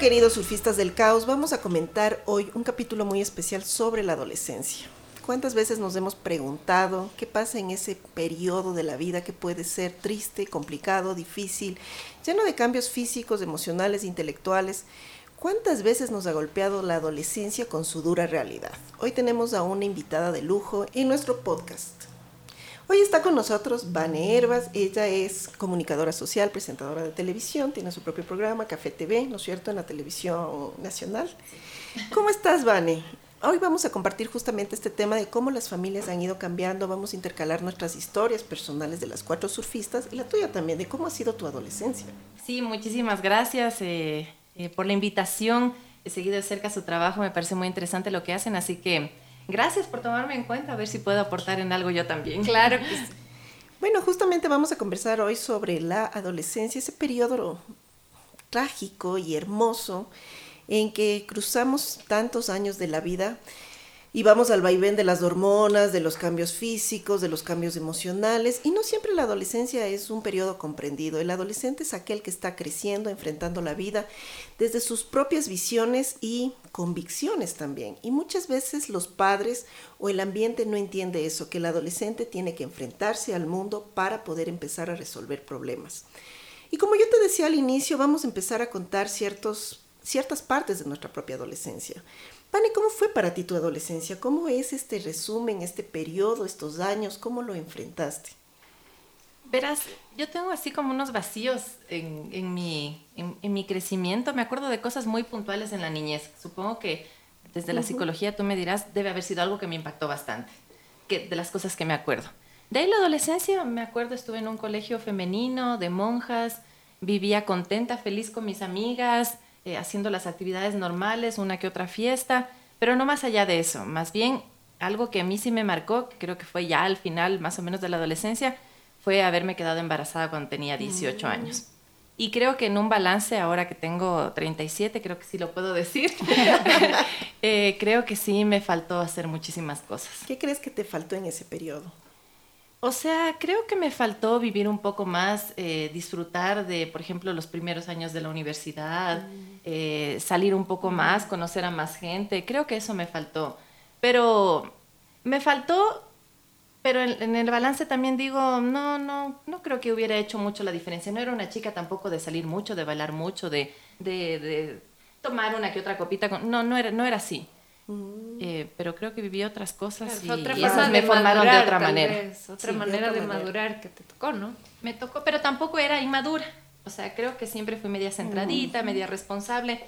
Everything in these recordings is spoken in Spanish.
Queridos surfistas del caos, vamos a comentar hoy un capítulo muy especial sobre la adolescencia. ¿Cuántas veces nos hemos preguntado qué pasa en ese periodo de la vida que puede ser triste, complicado, difícil, lleno de cambios físicos, emocionales, intelectuales? ¿Cuántas veces nos ha golpeado la adolescencia con su dura realidad? Hoy tenemos a una invitada de lujo en nuestro podcast. Hoy está con nosotros Vane Herbas, ella es comunicadora social, presentadora de televisión, tiene su propio programa, Café TV, ¿no es cierto?, en la televisión nacional. ¿Cómo estás, Vane? Hoy vamos a compartir justamente este tema de cómo las familias han ido cambiando, vamos a intercalar nuestras historias personales de las cuatro surfistas y la tuya también, de cómo ha sido tu adolescencia. Sí, muchísimas gracias eh, eh, por la invitación. He seguido de cerca su trabajo, me parece muy interesante lo que hacen, así que Gracias por tomarme en cuenta, a ver si puedo aportar en algo yo también. Claro que sí. Bueno, justamente vamos a conversar hoy sobre la adolescencia, ese periodo trágico y hermoso en que cruzamos tantos años de la vida y vamos al vaivén de las hormonas, de los cambios físicos, de los cambios emocionales, y no siempre la adolescencia es un periodo comprendido. El adolescente es aquel que está creciendo, enfrentando la vida desde sus propias visiones y convicciones también. Y muchas veces los padres o el ambiente no entiende eso, que el adolescente tiene que enfrentarse al mundo para poder empezar a resolver problemas. Y como yo te decía al inicio, vamos a empezar a contar ciertos, ciertas partes de nuestra propia adolescencia. Pane, ¿cómo fue para ti tu adolescencia? ¿Cómo es este resumen, este periodo, estos años? ¿Cómo lo enfrentaste? Verás, yo tengo así como unos vacíos en, mi, en, mi crecimiento. Me acuerdo de cosas muy puntuales en la niñez. Supongo que desde la psicología tú me dirás, debe haber sido algo que me impactó bastante, que, de las cosas que me acuerdo. De ahí la adolescencia, me acuerdo, estuve en un colegio femenino de monjas, vivía contenta, feliz con mis amigas, eh, haciendo las actividades normales, una que otra fiesta, pero no más allá de eso. Más bien, algo que a mí sí me marcó, que creo que fue ya al final más o menos de la adolescencia, fue haberme quedado embarazada cuando tenía 18 mm. años. Y creo que en un balance, ahora que tengo 37, creo que sí lo puedo decir, eh, creo que sí me faltó hacer muchísimas cosas. ¿Qué crees que te faltó en ese periodo? O sea, creo que me faltó vivir un poco más, eh, disfrutar de, por ejemplo, los primeros años de la universidad, mm. eh, salir un poco más, conocer a más gente. Creo que eso me faltó. Pero me faltó, pero en, el balance también digo, no, no, no creo que hubiera hecho mucho la diferencia. No era una chica tampoco de salir mucho, de bailar mucho, de, de, de tomar una que otra copita. no, no era, no era así. Mm. Eh, pero creo que viví otras cosas y, esas me formaron de otra manera. otra manera de, madurar que te tocó, ¿no? Me tocó, pero tampoco era inmadura. O sea, creo que siempre fui media centradita, media responsable.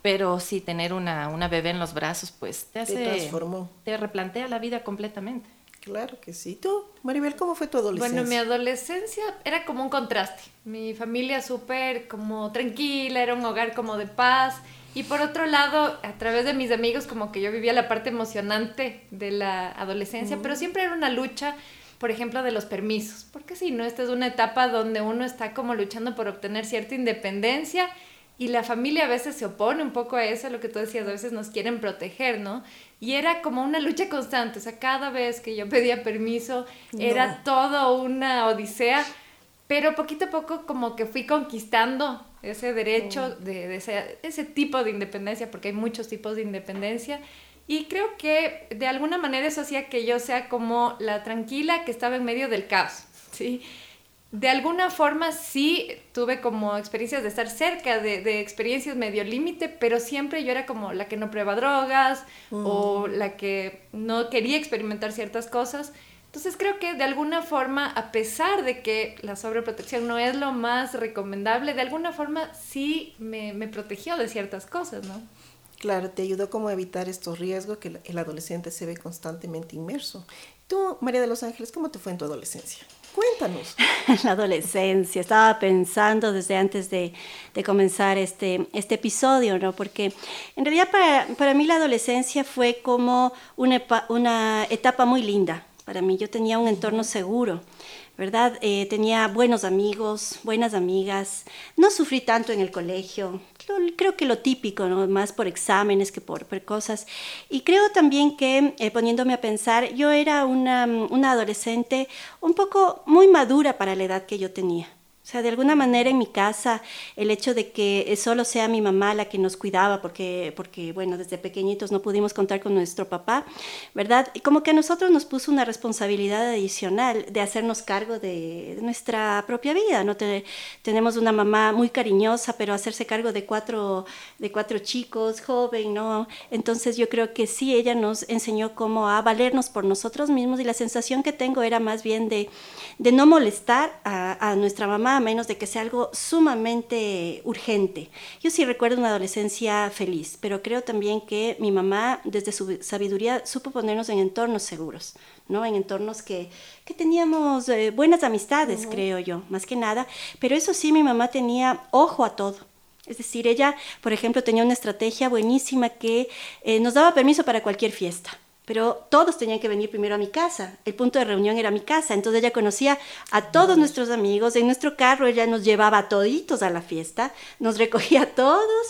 Pero sí, tener una, una bebé en los brazos, pues te hace... Te transformó. Te replantea la vida completamente. Claro que sí. ¿Tú, Maribel, cómo fue tu adolescencia? Bueno, mi adolescencia era como un contraste. Mi familia súper como tranquila, era un hogar como de paz y por otro lado, a través de mis amigos, como que yo vivía la parte emocionante de la adolescencia, pero siempre era una lucha, por ejemplo, de los permisos. Porque si no, esta es una etapa donde uno está como luchando por obtener cierta independencia y la familia a veces se opone un poco a eso, lo que tú decías, a veces nos quieren proteger, ¿no? Y era como una lucha constante, o sea, cada vez que yo pedía permiso era todo una odisea, pero poquito a poco como que fui conquistando ese derecho de, ese, tipo de independencia, porque hay muchos tipos de independencia. Y creo que de alguna manera eso hacía que yo sea como la tranquila que estaba en medio del caos, ¿sí? De alguna forma sí tuve como experiencias de estar cerca de, de experiencias medio límite, pero siempre yo era como la que no prueba drogas o mm. la que no quería experimentar ciertas cosas. Entonces creo que de alguna forma, a pesar de que la sobreprotección no es lo más recomendable, de alguna forma sí me, me protegió de ciertas cosas, ¿no? Claro, te ayudó como a evitar estos riesgos que el adolescente se ve constantemente inmerso. Tú, María de los Ángeles, ¿cómo te fue en tu adolescencia? Cuéntanos. La adolescencia, estaba pensando desde antes de, de comenzar este, este episodio, ¿no? Porque en realidad para, para mí la adolescencia fue como una, una etapa muy linda. Para mí yo tenía un entorno seguro, ¿verdad? Eh, tenía buenos amigos, buenas amigas, no sufrí tanto en el colegio, creo que lo típico, más por exámenes que por, cosas. Y creo también que, eh, poniéndome a pensar, yo era una adolescente un poco muy madura para la edad que yo tenía. O sea, de alguna manera en mi casa, el hecho de que solo sea mi mamá la que nos cuidaba, porque, porque bueno, desde pequeñitos no pudimos contar con nuestro papá, ¿verdad? Como que a nosotros nos puso una responsabilidad adicional de hacernos cargo de, nuestra propia vida, ¿no? tenemos una mamá muy cariñosa, pero hacerse cargo de cuatro, de cuatro chicos, joven, ¿no? Entonces yo creo que sí, ella nos enseñó cómo a valernos por nosotros mismos y la sensación que tengo era más bien de, de no molestar a, a nuestra mamá menos de que sea algo sumamente urgente. Yo sí recuerdo una adolescencia feliz, pero creo también que mi mamá, desde su sabiduría, supo ponernos en entornos seguros, ¿no? En entornos que, que teníamos eh, buenas amistades, creo yo, más que nada. Pero eso sí, mi mamá tenía ojo a todo. Es decir, ella, por ejemplo, tenía una estrategia buenísima que eh, nos daba permiso para cualquier fiesta pero todos tenían que venir primero a mi casa. El punto de reunión era mi casa. Entonces ella conocía a todos nuestros amigos. En nuestro carro ella nos llevaba a toditos a la fiesta, nos recogía a todos.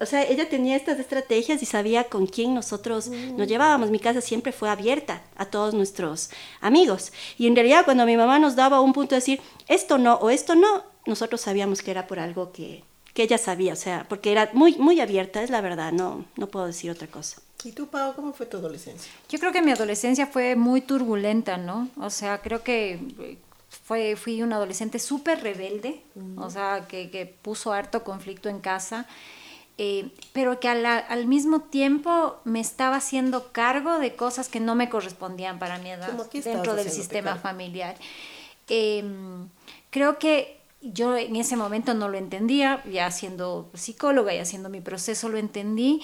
o sea, ella tenía estas estrategias y sabía con quién nosotros mm. nos llevábamos. Mi casa siempre fue abierta a todos nuestros amigos. Y en realidad cuando mi mamá nos daba un punto de decir, esto no o esto no, nosotros sabíamos que era por algo que, que ella sabía, o sea, porque era muy, muy abierta, es la verdad, no, no puedo decir otra cosa. ¿Y tú, Pau, cómo fue tu adolescencia? Yo creo que mi adolescencia fue muy turbulenta, ¿no? O sea, creo que eh, fue, fui una adolescente súper rebelde, o sea, que, que, puso harto conflicto en casa, eh, pero que al, mismo tiempo me estaba haciendo cargo de cosas que no me correspondían para mi edad dentro del sistema familiar. Em, creo que yo en ese momento no lo entendía, ya siendo psicóloga y haciendo mi proceso lo entendí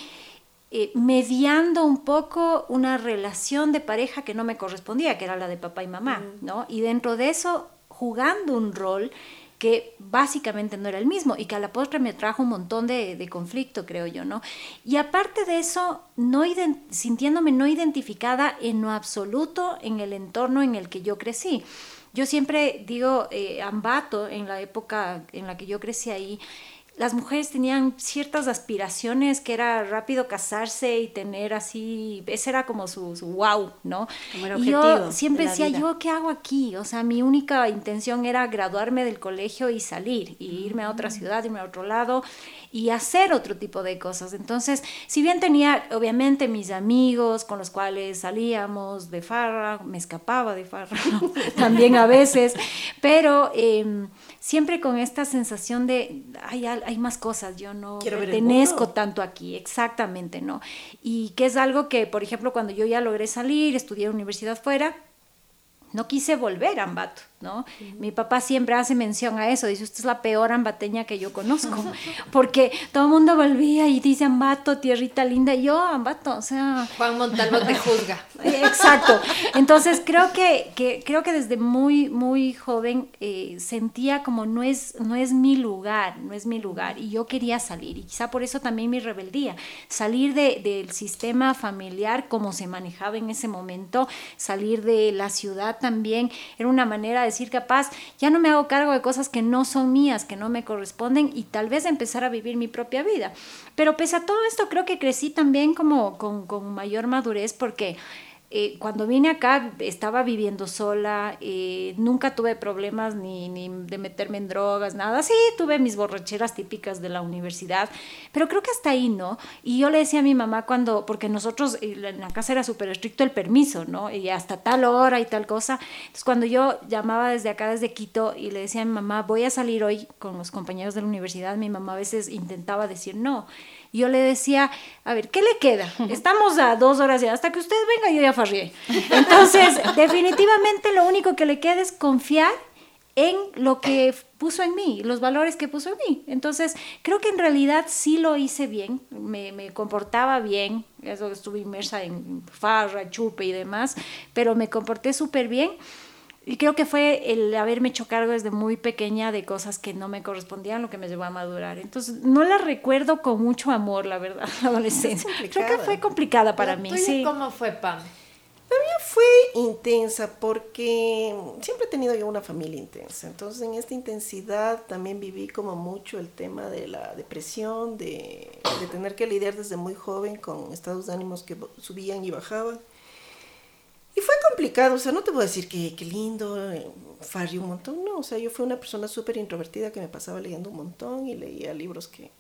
eh, mediando un poco una relación de pareja que no me correspondía, que era la de papá y mamá, mm. ¿no? Y dentro de eso, jugando un rol que básicamente no era el mismo y que a la postre me trajo un montón de, de conflicto, creo yo, ¿no? Y aparte de eso, no sintiéndome no identificada en lo absoluto en el entorno en el que yo crecí. Yo siempre digo, eh, Ambato, en la época en la que yo crecí ahí, las mujeres tenían ciertas aspiraciones que era rápido casarse y tener así, ese era como su, wow, ¿no? y yo siempre decía, ¿yo qué hago aquí? O sea, mi única intención era graduarme del colegio y salir, y irme a otra mm. ciudad, irme a otro lado y hacer otro tipo de cosas. Entonces, si bien tenía obviamente mis amigos con los cuales salíamos de farra, me escapaba de farra también a veces, pero... Eh, siempre con esta sensación de, hay, hay más cosas, yo no pertenezco tanto aquí, exactamente, ¿no? Y que es algo que, por ejemplo, cuando yo ya logré salir, estudiar universidad fuera, no quise volver a Ambato. ¿No? Mi papá siempre hace mención a eso, dice, usted es la peor ambateña que yo conozco, porque todo el mundo volvía y dice Ambato, tierrita linda, y yo Ambato, o sea... Juan Montalvo te juzga. Exacto, entonces creo que, que, creo que desde muy, muy joven eh, sentía como no es, no es mi lugar, no es mi lugar, y yo quería salir, y quizá por eso también mi rebeldía, salir de, del sistema familiar como se manejaba en ese momento, salir de la ciudad también, era una manera de decir capaz, ya no me hago cargo de cosas que no son mías, que no me corresponden y tal vez empezar a vivir mi propia vida. Pero pese a todo esto, creo que crecí también como con, con mayor madurez porque eh, cuando vine acá estaba viviendo sola, eh, nunca tuve problemas ni, ni, de meterme en drogas, nada. Sí, tuve mis borracheras típicas de la universidad, pero creo que hasta ahí, ¿no? Y yo le decía a mi mamá cuando, porque nosotros eh, en la casa era súper estricto el permiso, ¿no? Y hasta tal hora y tal cosa. Entonces cuando yo llamaba desde acá, desde Quito, y le decía a mi mamá, voy a salir hoy con los compañeros de la universidad, mi mamá a veces intentaba decir no yo le decía, a ver, ¿qué le queda? Estamos a dos horas ya, hasta que usted venga yo ya farrié. Entonces, definitivamente lo único que le queda es confiar en lo que puso en mí, los valores que puso en mí. Entonces, creo que en realidad sí lo hice bien, me, me comportaba bien, eso estuve inmersa en farra, chupe y demás, pero me comporté súper bien. Y creo que fue el haberme hecho cargo desde muy pequeña de cosas que no me correspondían, lo que me llevó a madurar. Entonces, no la recuerdo con mucho amor, la verdad, la adolescencia. Creo que fue complicada para mí. Sí. ¿Cómo fue, Pam? La mía fue intensa porque siempre he tenido yo una familia intensa. Entonces, en esta intensidad también viví como mucho el tema de la depresión, de, de tener que lidiar desde muy joven con estados de ánimos que subían y bajaban. Y fue complicado, o sea, no te voy a decir que, qué lindo, eh, farrí un montón, no, o sea, yo fui una persona súper introvertida que me pasaba leyendo un montón y leía libros que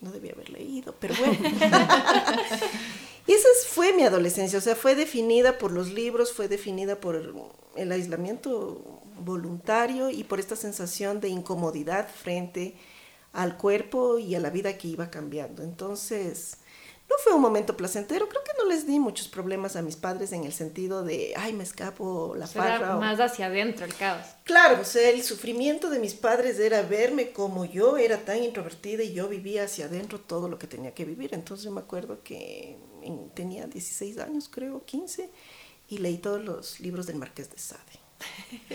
no debía haber leído, pero bueno. y esa fue mi adolescencia, o sea, fue definida por los libros, fue definida por el aislamiento voluntario y por esta sensación de incomodidad frente al cuerpo y a la vida que iba cambiando. Entonces, no fue un momento placentero. Creo que no les di muchos problemas a mis padres en el sentido de, ay, me escapo la farra. más hacia adentro el caos. Claro, o sea, el sufrimiento de mis padres era verme como yo era tan introvertida y yo vivía hacia adentro todo lo que tenía que vivir. Entonces yo me acuerdo que tenía 16 años, creo, 15, y leí todos los libros del Marqués de Sade.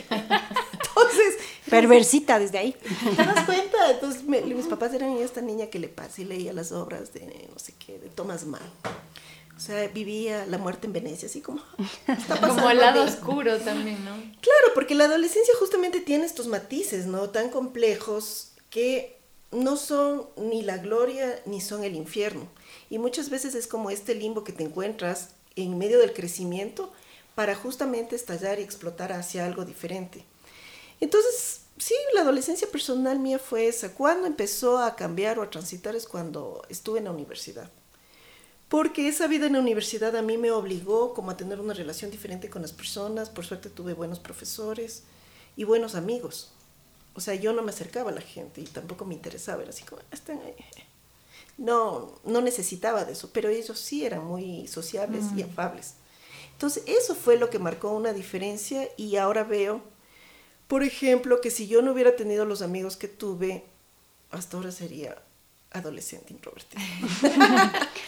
Entonces, perversita desde ahí. ¿Te das cuenta? Entonces, mis papás eran esta niña que le pasa y leía las obras de no sé qué, de Thomas Mann. O sea, vivía la muerte en Venecia, así como. como el lado oscuro también, ¿no? Claro, porque la adolescencia justamente tiene estos matices, ¿no? Tan complejos que no son ni la gloria ni son el infierno. Y muchas veces es como este limbo que te encuentras en medio del crecimiento para justamente estallar y explotar hacia algo diferente. Entonces, sí, la adolescencia personal mía fue esa. Cuando empezó a cambiar o a transitar es cuando estuve en la universidad. Porque esa vida en la universidad a mí me obligó como a tener una relación diferente con las personas. Por suerte tuve buenos profesores y buenos amigos. O sea, yo no me acercaba a la gente y tampoco me interesaba. Era así como, están ahí. No, no necesitaba de eso, pero ellos sí eran muy sociables y afables. Entonces, eso fue lo que marcó una diferencia y ahora veo, por ejemplo, que si yo no hubiera tenido los amigos que tuve, hasta ahora sería adolescente introvertido.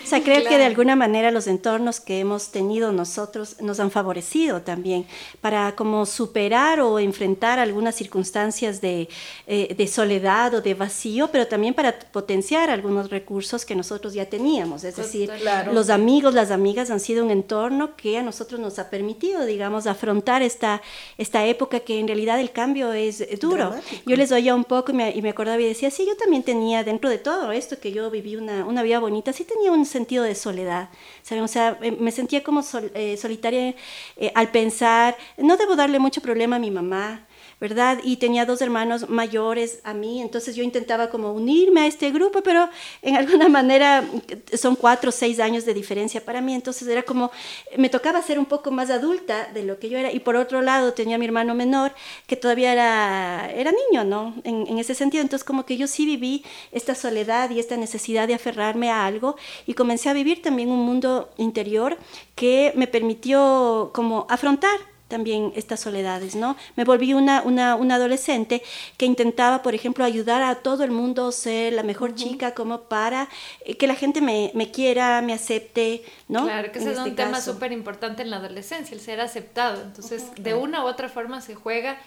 o sea, creo que de alguna manera los entornos que hemos tenido nosotros nos han favorecido también para como superar o enfrentar algunas circunstancias de, eh, de, soledad o de vacío, pero también para potenciar algunos recursos que nosotros ya teníamos. Es decir, los amigos, las amigas han sido un entorno que a nosotros nos ha permitido, digamos, afrontar esta, esta época que en realidad el cambio es duro. Yo les oía un poco y me, y me acordaba y decía, sí, yo también tenía dentro de todo esto que yo viví una, una vida bonita, sí tenía un sentido de soledad, ¿saben? O sea, me sentía como eh, solitaria eh, al pensar, no debo darle mucho problema a mi mamá, ¿verdad? Y tenía dos hermanos mayores a mí, entonces yo intentaba como unirme a este grupo, pero en alguna manera son cuatro o seis años de diferencia para mí, entonces era como, me tocaba ser un poco más adulta de lo que yo era, y por otro lado tenía mi hermano menor, que todavía era, era niño, ¿no? En, en ese sentido, entonces como que yo sí viví esta soledad y esta necesidad de aferrarme a algo, y comencé a vivir también un mundo interior que me permitió como afrontar también estas soledades, ¿no? Me volví una, una, una, adolescente que intentaba, por ejemplo, ayudar a todo el mundo, ser la mejor chica, como para eh, que la gente me, me, quiera, me acepte, ¿no? Claro, que ese es un este tema súper importante en la adolescencia, el ser aceptado. Entonces, de una u otra forma se juega,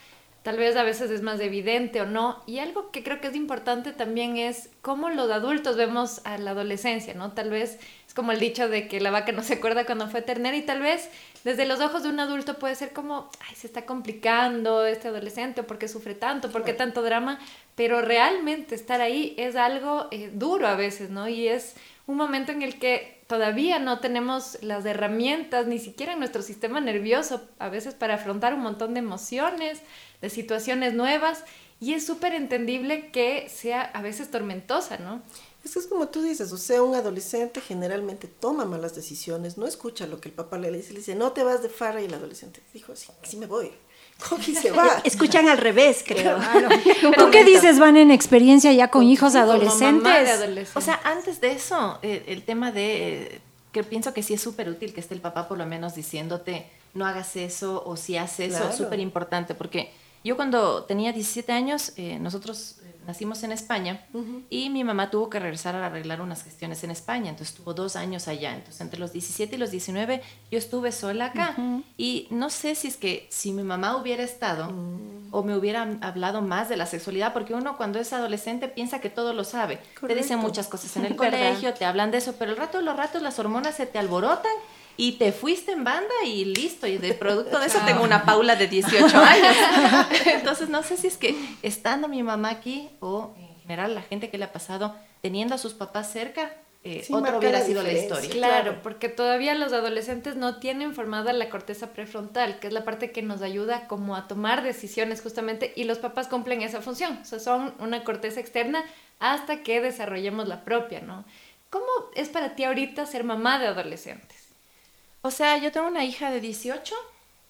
tal vez a veces es más evidente o no. Y algo que creo que es importante también es cómo los adultos vemos a la adolescencia, ¿no? Tal vez como el dicho de que la vaca no se acuerda cuando fue ternera y tal vez desde los ojos de un adulto puede ser como, ay, se está complicando este adolescente, o por qué sufre tanto, por qué tanto drama, pero realmente estar ahí es algo eh, duro a veces, ¿no? Y es un momento en el que todavía no tenemos las herramientas, ni siquiera en nuestro sistema nervioso, a veces para afrontar un montón de emociones, de situaciones nuevas, y es súper entendible que sea a veces tormentosa, ¿no? Es que es como tú dices, o sea, un adolescente generalmente toma malas decisiones, no escucha lo que el papá le dice, le dice, no te vas de farra y el adolescente dijo, sí, sí me voy. Se va. Escuchan al revés, creo. ¿Tú qué dices, Van, en experiencia ya con hijos adolescentes? O sea, antes de eso, eh, el tema de eh, que pienso que sí es súper útil que esté el papá por lo menos diciéndote, no hagas eso o si haces eso, es súper importante porque Yo cuando tenía 17 años, eh, nosotros eh, nacimos en España y mi mamá tuvo que regresar a arreglar unas gestiones en España, entonces estuvo dos años allá. Entonces entre los 17 y los 19 yo estuve sola acá y no sé si es que si mi mamá hubiera estado Mm. o me hubiera hablado más de la sexualidad, porque uno cuando es adolescente piensa que todo lo sabe. Te dicen muchas cosas en el colegio, te hablan de eso, pero el rato de los ratos las hormonas se te alborotan y te fuiste en banda y listo. Y de producto de eso tengo una Paula de 18 años. Entonces no sé si es que estando mi mamá aquí o en general la gente que le ha pasado teniendo a sus papás cerca, eh, Sí, otra hubiera sido la historia. Claro, Claro. porque todavía los adolescentes no tienen formada la corteza prefrontal, que es la parte que nos ayuda como a tomar decisiones justamente, y los papás cumplen esa función, o sea, son una corteza externa hasta que desarrollemos la propia, ¿no? ¿Cómo es para ti ahorita ser mamá de adolescentes? O sea, yo tengo una hija de 18,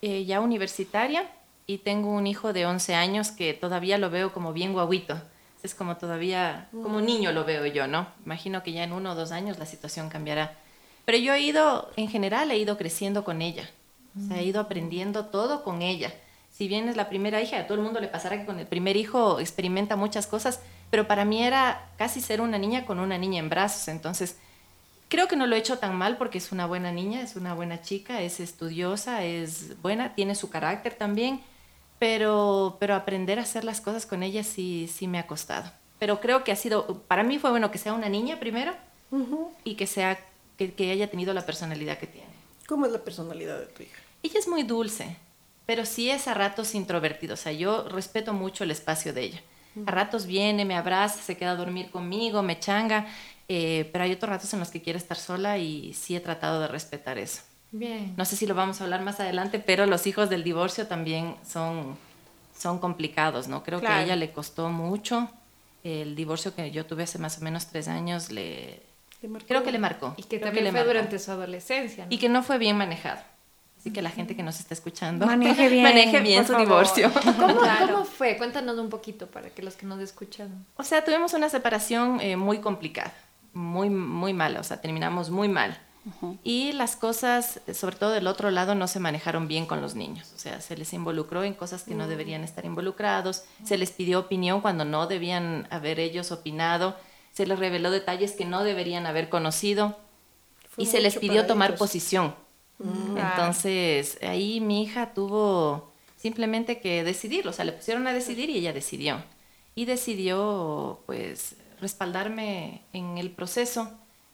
eh, ya universitaria, y tengo un hijo de 11 años que todavía lo veo como bien guaguito. Es como todavía, como niño lo veo yo, ¿no? Imagino que ya en uno o dos años la situación cambiará. Pero yo he ido, en general, he ido creciendo con ella. O sea, he ido aprendiendo todo con ella. Si bien es la primera hija, a todo el mundo le pasará que con el primer hijo experimenta muchas cosas, pero para mí era casi ser una niña con una niña en brazos. Entonces, Creo que no lo he hecho tan mal porque es una buena niña, es una buena chica, es estudiosa, es buena, tiene su carácter también, pero, pero aprender a hacer las cosas con ella sí, sí me ha costado. Pero creo que ha sido, para mí fue bueno que sea una niña primero y que, sea, que, que haya tenido la personalidad que tiene. ¿Cómo es la personalidad de tu hija? Ella es muy dulce, pero sí es a ratos introvertida. O sea, yo respeto mucho el espacio de ella. A ratos viene, me abraza, se queda a dormir conmigo, me changa, eh, pero hay otros ratos en los que quiere estar sola y sí he tratado de respetar eso. Bien. No sé si lo vamos a hablar más adelante, pero los hijos del divorcio también son, son complicados, ¿no? Creo que a Claro. ella le costó mucho. El divorcio que yo tuve hace más o menos tres años, le, ¿Le marcó? creo que le marcó. Y que Creo también le fue marcó. durante su adolescencia. ¿no? Y que no fue bien manejado. Así que la gente que nos está escuchando, Maneje bien, maneje bien su favor. divorcio. ¿Cómo, Claro. ¿Cómo fue? Cuéntanos un poquito para que los que nos escuchan. O sea, tuvimos una separación eh, muy complicada, muy, muy mala, o sea, terminamos muy mal. Y las cosas, sobre todo del otro lado, no se manejaron bien con los niños. O sea, se les involucró en cosas que no deberían estar involucrados, se les pidió opinión cuando no debían haber ellos opinado, se les reveló detalles que no deberían haber conocido Fue y se les pidió tomar ellos. posición. Mm. Entonces, ahí mi hija tuvo simplemente que decidirlo, o sea, le pusieron a decidir y ella decidió. Y decidió, pues, respaldarme en el proceso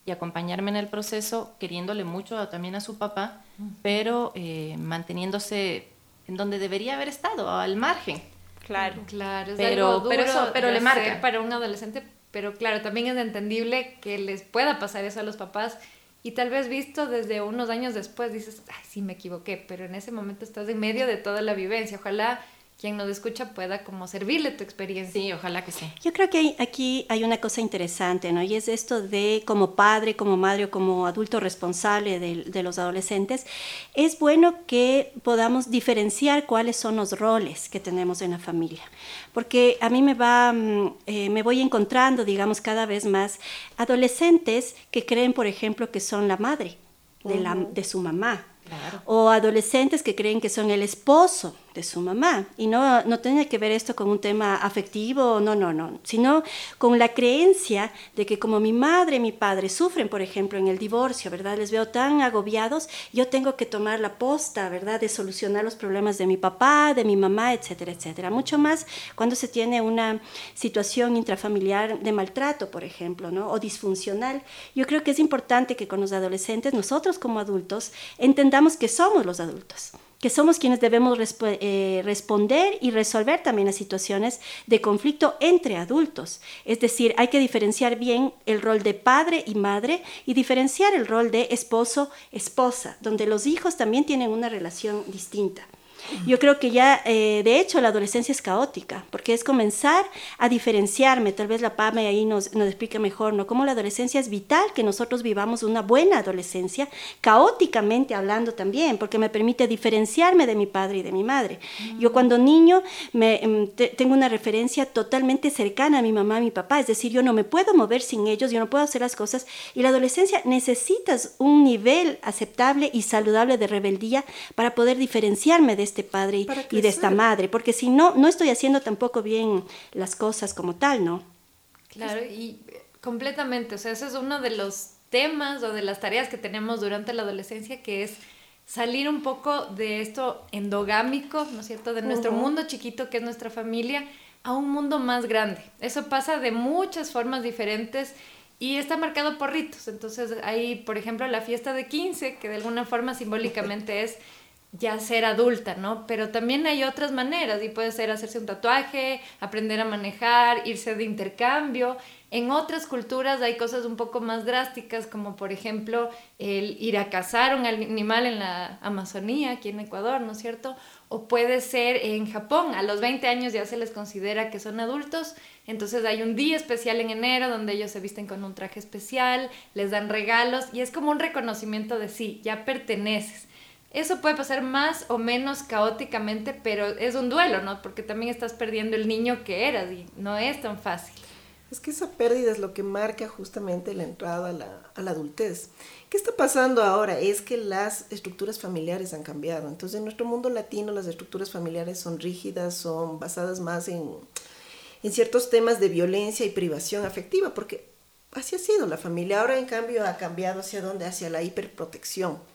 y acompañarme en el proceso, queriéndole mucho también a su papá, pero eh, manteniéndose en donde debería haber estado, al margen. Claro. Claro, es Pero- algo duro pero eso- pero le marca. para un adolescente, pero claro, también es entendible que les pueda pasar eso a los papás y tal vez visto desde unos años después dices, ay, sí me equivoqué, pero en ese momento estás en medio de toda la vivencia. Ojalá quien nos escucha pueda como servirle tu experiencia. Sí, ojalá que sí. Yo creo que hay- aquí hay una cosa interesante, ¿no? Y es esto de como padre, como madre o como adulto responsable de, de los adolescentes, es bueno que podamos diferenciar cuáles son los roles que tenemos en la familia. Porque a mí me va, mm, eh, me voy encontrando, digamos, cada vez más adolescentes que creen, por ejemplo, que son la madre de, la, de su mamá. Claro. O adolescentes que creen que son el esposo de su mamá. Y no, no tiene que ver esto con un tema afectivo, no, no, no, sino con la creencia de que como mi madre y mi padre sufren, por ejemplo, en el divorcio, ¿verdad? Les veo tan agobiados, yo tengo que tomar la posta, ¿verdad? De solucionar los problemas de mi papá, de mi mamá, etcétera, etcétera. Mucho más cuando se tiene una situación intrafamiliar de maltrato, por ejemplo, ¿no? O disfuncional. Yo creo que es importante que con los adolescentes, nosotros como adultos, entendamos que somos los adultos que somos quienes debemos eh, responder y resolver también las situaciones de conflicto entre adultos. Es decir, hay que diferenciar bien el rol de padre y madre y diferenciar el rol de esposo-esposa, donde los hijos también tienen una relación distinta. Yo creo que ya, eh, de hecho, la adolescencia es caótica, porque es comenzar a diferenciarme, tal vez la PAME ahí nos, nos explica mejor, ¿no? Cómo la adolescencia es vital, que nosotros vivamos una buena adolescencia, caóticamente hablando también, porque me permite diferenciarme de mi padre y de mi madre. Yo cuando niño me, em, te- tengo una referencia totalmente cercana a mi mamá y mi papá, es decir, yo no me puedo mover sin ellos, yo no puedo hacer las cosas, y la adolescencia necesitas un nivel aceptable y saludable de rebeldía para poder diferenciarme de esta este padre y de esta madre, porque si no, no estoy haciendo tampoco bien las cosas como tal, ¿no? Claro, y completamente, o sea, ese es uno de los temas o de las tareas que tenemos durante la adolescencia, que es salir un poco de esto endogámico, ¿no es cierto?, de nuestro mundo chiquito que es nuestra familia, a un mundo más grande. Eso pasa de muchas formas diferentes y está marcado por ritos. Entonces hay, por ejemplo, la fiesta de 15, que de alguna forma simbólicamente es ya ser adulta, ¿no? Pero también hay otras maneras y puede ser hacerse un tatuaje, aprender a manejar, irse de intercambio. En otras culturas hay cosas un poco más drásticas, como por ejemplo el ir a cazar un animal en la Amazonía, aquí en Ecuador, ¿no es cierto? O puede ser en Japón, a los 20 años ya se les considera que son adultos, entonces hay un día especial en enero donde ellos se visten con un traje especial, les dan regalos y es como un reconocimiento de sí, ya perteneces. Eso puede pasar más o menos caóticamente, pero es un duelo, ¿no? Porque también estás perdiendo el niño que eras y no es tan fácil. Es que esa pérdida es lo que marca justamente la entrada a la, a la, adultez. ¿Qué está pasando ahora? Es que las estructuras familiares han cambiado. Entonces, en nuestro mundo latino las estructuras familiares son rígidas, son basadas más en, en ciertos temas de violencia y privación afectiva, porque así ha sido la familia. Ahora, en cambio, ha cambiado hacia dónde? Hacia la hiperprotección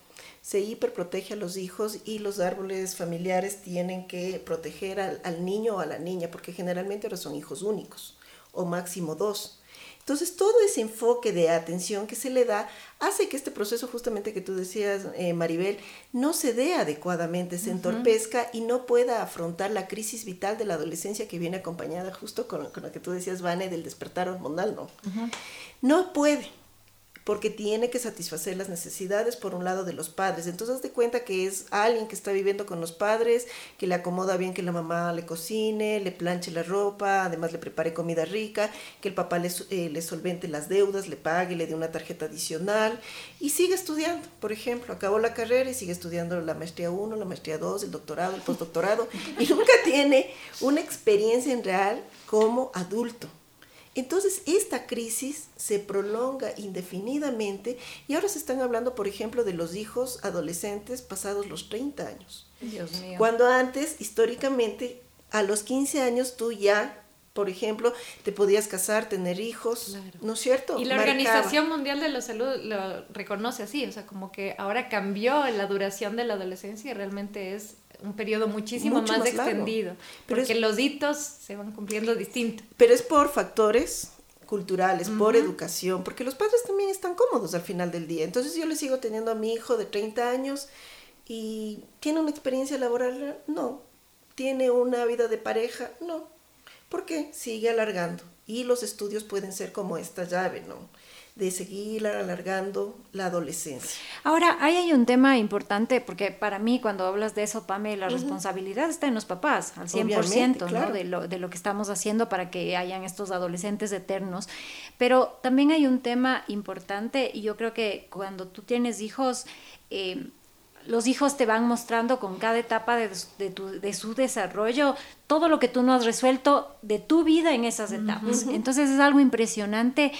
se hiperprotege a los hijos y los árboles familiares tienen que proteger al, al, niño o a la niña, porque generalmente ahora son hijos únicos o máximo dos. Entonces, todo ese enfoque de atención que se le da hace que este proceso, justamente que tú decías, eh, Maribel, no se dé adecuadamente, se entorpezca y no pueda afrontar la crisis vital de la adolescencia que viene acompañada justo con, con lo que tú decías, Vane, del despertar hormonal, ¿no? No puede porque tiene que satisfacer las necesidades por un lado de los padres. Entonces, de cuenta que es alguien que está viviendo con los padres, que le acomoda bien que la mamá le cocine, le planche la ropa, además le prepare comida rica, que el papá le, eh, le solvente las deudas, le pague, le dé una tarjeta adicional y sigue estudiando. Por ejemplo, acabó la carrera y sigue estudiando la maestría 1, la maestría 2, el doctorado, el postdoctorado y nunca tiene una experiencia en real como adulto. Entonces, esta crisis se prolonga indefinidamente y ahora se están hablando, por ejemplo, de los hijos adolescentes pasados los 30 años. Dios mío. Cuando antes, históricamente, a los 15 años tú ya, por ejemplo, te podías casar, tener hijos, claro. ¿no es cierto? Y la Marcaba. Organización Mundial de la Salud lo reconoce así, o sea, como que ahora cambió la duración de la adolescencia y realmente es un periodo muchísimo Mucho más, más extendido. Pero porque es- los hitos se van cumpliendo distinto. Pero es por factores culturales, por educación, porque los padres también están cómodos al final del día. Entonces yo le sigo teniendo a mi hijo de 30 años y tiene una experiencia laboral, no. Tiene una vida de pareja, no. ¿Por qué? Sigue alargando. Y los estudios pueden ser como esta llave, ¿no? De seguir alargando la adolescencia. Ahora, ahí hay un tema importante, porque para mí cuando hablas de eso, Pame, la responsabilidad está en los papás, al 100%, Obviamente, ¿no? claro. de, lo, de lo que estamos haciendo para que hayan estos adolescentes eternos. Pero también hay un tema importante, y yo creo que cuando tú tienes hijos, eh, los hijos te van mostrando con cada etapa de, de, tu, de, su desarrollo todo lo que tú no has resuelto de tu vida en esas etapas. Uh -huh. Entonces es algo impresionante.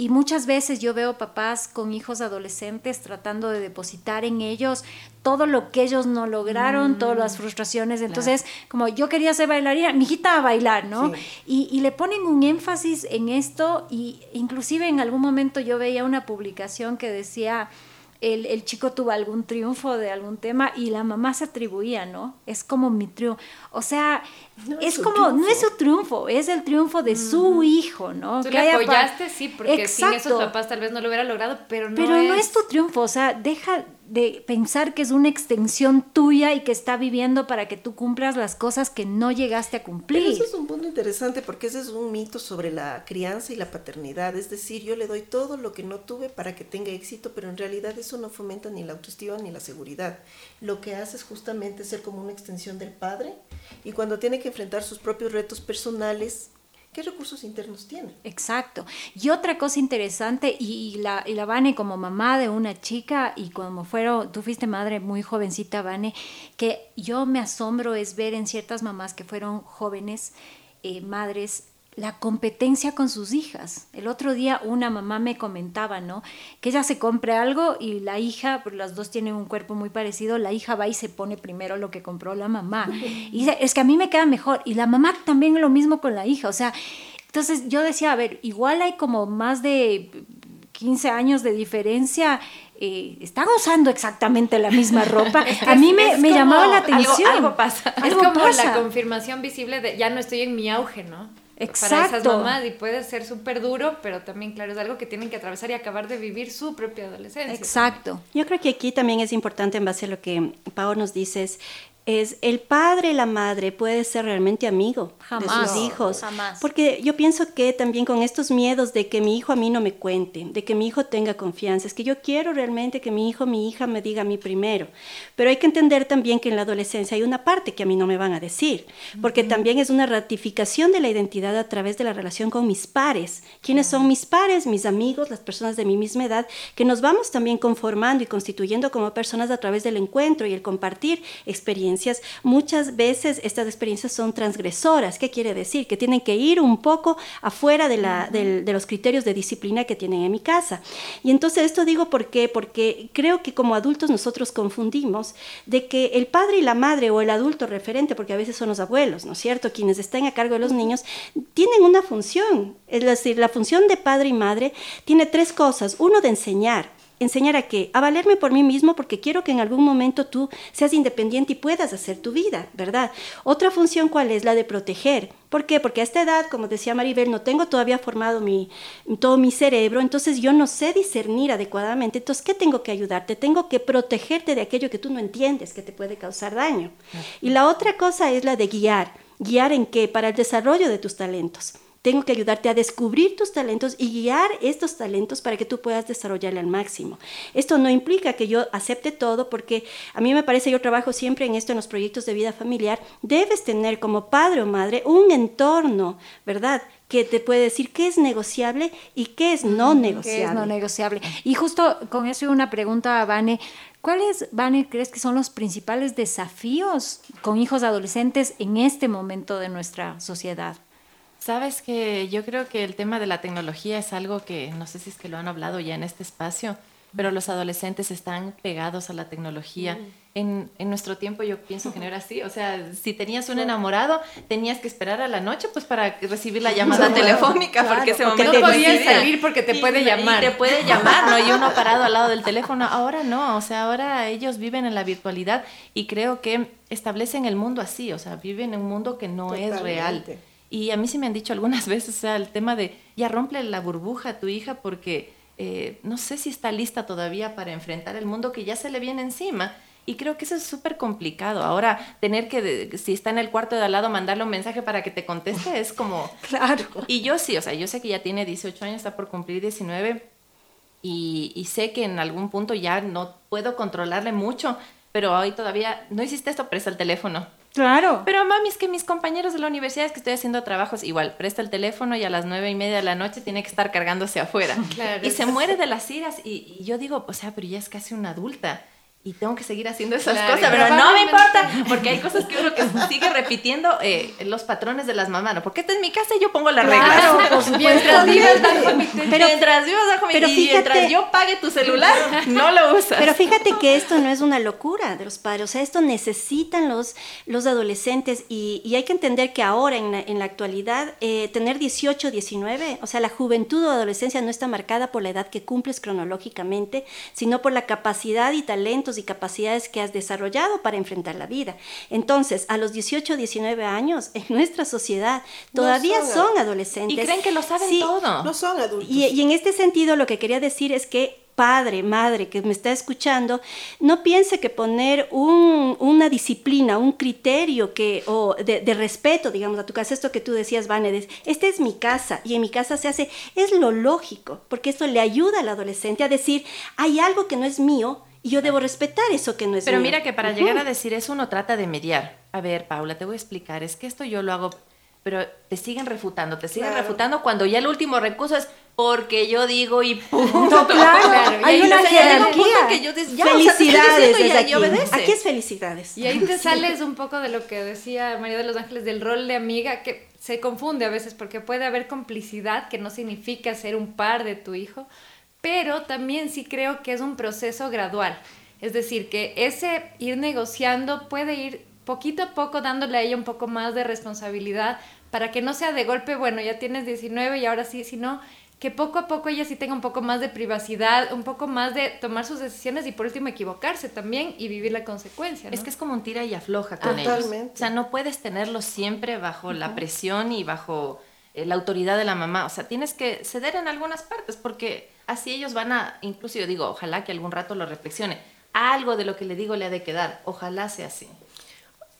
Y muchas veces yo veo papás con hijos adolescentes tratando de depositar en ellos todo lo que ellos no lograron, mm, todas las frustraciones. Entonces, claro. como yo quería ser bailarina, mi hijita a bailar, ¿no? Sí. Y, y, le ponen un énfasis en esto y inclusive en algún momento yo veía una publicación que decía... El, el, chico tuvo algún triunfo de algún tema y la mamá se atribuía, ¿no? Es como mi triunfo. O sea, no es, como, triunfo. no es su triunfo, es el triunfo de mm. su hijo, ¿no? Tú que le apoyaste, sí, porque Exacto. sin esos papás tal vez no lo hubiera logrado, pero no Pero es... no es tu triunfo, o sea, deja de pensar que es una extensión tuya y que está viviendo para que tú cumplas las cosas que no llegaste a cumplir. Eso es un punto interesante porque ese es un mito sobre la crianza y la paternidad. Es decir, yo le doy todo lo que no tuve para que tenga éxito, pero en realidad eso no fomenta ni la autoestima ni la seguridad. Lo que hace es justamente ser como una extensión del padre y cuando tiene que enfrentar sus propios retos personales, ¿Qué recursos internos tiene? Exacto. Y otra cosa interesante, y, la, y la Vane como mamá de una chica, y como fueron, tú fuiste madre muy jovencita, Vane, que yo me asombro es ver en ciertas mamás que fueron jóvenes, eh, madres, la competencia con sus hijas. El otro día una mamá me comentaba, ¿no? Que ella se compre algo y la hija, pues las dos tienen un cuerpo muy parecido, la hija va y se pone primero lo que compró la mamá. Y dice, es que a mí me queda mejor. Y la mamá también lo mismo con la hija. O sea, entonces yo decía, a ver, igual hay como más de 15 años de diferencia eh, están usando exactamente la misma ropa. a mí me, me llamaba la atención. Algo, pasa. es como la confirmación visible de ya no estoy en mi auge, ¿no? Exacto. Para esas mamás y puede ser súper duro, pero también, claro, es algo que tienen que atravesar y acabar de vivir su propia adolescencia. Exacto. Yo creo que aquí también es importante, en base a lo que Pau nos dice, es es el padre, la madre puede ser realmente amigo de sus hijos. Jamás. Porque yo pienso que también con estos miedos de que mi hijo a mí no me cuente, de que mi hijo tenga confianza, es que yo quiero realmente que mi hijo, mi hija me diga a mí primero. Pero hay que entender también que en la adolescencia hay una parte que a mí no me van a decir, porque también es una ratificación de la identidad a través de la relación con mis pares. ¿Quiénes son mis pares, mis amigos, las personas de mi misma edad, que nos vamos también conformando y constituyendo como personas a través del encuentro y el compartir experiencias muchas veces estas experiencias son transgresoras. ¿Qué quiere decir? Que tienen que ir un poco afuera de, la, de, los criterios de disciplina que tienen en mi casa. Y entonces esto digo por qué, porque creo que como adultos nosotros confundimos de que el padre y la madre o el adulto referente, porque a veces son los abuelos, ¿no es cierto?, quienes están a cargo de los niños, tienen una función. Es decir, la función de padre y madre tiene tres cosas. Uno, de enseñar enseñar a qué? A valerme por mí mismo porque quiero que en algún momento tú seas independiente y puedas hacer tu vida, ¿verdad? Otra función, ¿cuál es? La de proteger. ¿Por qué? Porque a esta edad, como decía Maribel, no tengo todavía formado mi, todo mi cerebro, entonces yo no sé discernir adecuadamente. Entonces, ¿qué tengo que ayudarte? Tengo que protegerte de aquello que tú no entiendes que te puede causar daño. Y la otra cosa es la de guiar. ¿Guiar en qué? Para el desarrollo de tus talentos. Tengo que ayudarte a descubrir tus talentos y guiar estos talentos para que tú puedas desarrollarle al máximo. Esto no implica que yo acepte todo porque a mí me parece, yo trabajo siempre en esto en los proyectos de vida familiar, debes tener como padre o madre un entorno, ¿verdad? que te puede decir qué es negociable y qué es no negociable. ¿Qué es no negociable? Y justo con eso una pregunta a Vane. ¿Cuáles, Vane, crees que son los principales desafíos con hijos adolescentes en este momento de nuestra sociedad? Sabes que yo creo que el tema de la tecnología es algo que no sé si es que lo han hablado ya en este espacio, pero los adolescentes están pegados a la tecnología. En, en, nuestro tiempo yo pienso que no era así. O sea, si tenías un enamorado, tenías que esperar a la noche pues para recibir la llamada telefónica, porque ese momento no podías salir porque te puede llamar. Y te puede llamar, ¿no? Y uno parado al lado del teléfono. Ahora no, o sea, ahora ellos viven en la virtualidad y creo que establecen el mundo así, o sea, viven en un mundo que no es real. Y a mí sí me han dicho algunas veces, o sea, el tema de ya rompe la burbuja a tu hija porque eh, no sé si está lista todavía para enfrentar el mundo que ya se le viene encima. Y creo que eso es súper complicado. Ahora, tener que, si está en el cuarto de al lado, mandarle un mensaje para que te conteste es como... Claro. Y yo sí, o sea, yo sé que ya tiene 18 años, está por cumplir 19, y, y sé que en algún punto ya no puedo controlarle mucho, pero hoy todavía, no hiciste esto, presta el teléfono. Claro. Pero mami, es que mis compañeros de la universidad es que estoy haciendo trabajos, igual, presta el teléfono y a las nueve y media de la noche tiene que estar cargándose afuera. y se muere de las iras y, y, yo digo, o sea, pero ya es casi una adulta y tengo que seguir haciendo esas cosas, pero, no me importa, porque hay cosas que uno que sigue repitiendo eh, los patrones de las mamás, ¿no? Porque esta es mi casa y yo pongo las claro, reglas. mientras vivas bajo mi mientras vivas bajo mi pero y mientras yo pague tu celular, no lo usas. Pero fíjate que esto no es una locura de los padres, o sea, esto necesitan los, los adolescentes y, y hay que entender que ahora, en la, en la actualidad, eh, tener 18, 19, o sea, la juventud o adolescencia no está marcada por la edad que cumples cronológicamente, sino por la capacidad y talento y capacidades que has desarrollado para enfrentar la vida. Entonces, a los 18 o 19 años, en nuestra sociedad, todavía son, adolescentes. Y creen que lo saben todo. No son adultos. Y, y en este sentido, lo que quería decir es que padre, madre que me está escuchando, no piense que poner un, una disciplina, un criterio que, o de, de, respeto, digamos, a tu casa, esto que tú decías, Vanedes, esta es mi casa y en mi casa se hace, es lo lógico, porque esto le ayuda al adolescente a decir, hay algo que no es mío, y yo debo respetar eso que no es Pero mira que para llegar a decir eso uno trata de mediar. A ver, Paula, te voy a explicar, es que esto yo lo hago, pero te siguen refutando, te siguen refutando cuando ya el último recurso es, porque yo digo y punto. claro, hay una jerarquía. que yo des- ya, felicidades o sea. Aquí es felicidades. Y ahí te sales un poco de lo que decía María de los Ángeles del rol de amiga, que se confunde a veces porque puede haber complicidad, que no significa ser un par de tu hijo, pero también sí creo que es un proceso gradual. Es decir, que ese ir negociando puede ir poquito a poco dándole a ella un poco más de responsabilidad para que no sea de golpe, bueno, ya tienes 19 y ahora sí, sino que poco a poco ella sí tenga un poco más de privacidad, un poco más de tomar sus decisiones y por último equivocarse también y vivir la consecuencia. ¿no? Es que es como un tira y afloja con Totalmente. ellos. O sea, no puedes tenerlos siempre bajo la presión y bajo la autoridad de la mamá. O sea, tienes que ceder en algunas partes porque así ellos van a, incluso yo digo, ojalá que algún rato lo reflexione. Algo de lo que le digo le ha de quedar. Ojalá sea así.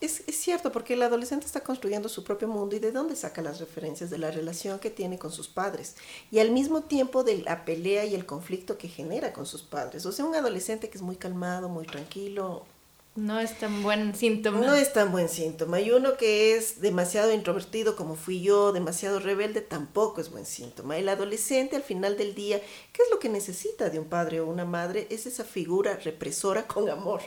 Es, es cierto, porque el adolescente está construyendo su propio mundo y de dónde saca las referencias de la relación que tiene con sus padres y al mismo tiempo de la pelea y el conflicto que genera con sus padres. O sea, un adolescente que es muy calmado, muy tranquilo, No es tan buen síntoma. no es tan buen síntoma. Y uno que es demasiado introvertido como fui yo, demasiado rebelde, tampoco es buen síntoma. El adolescente al final del día, ¿qué es lo que necesita de un padre o una madre? Es esa figura represora con amor.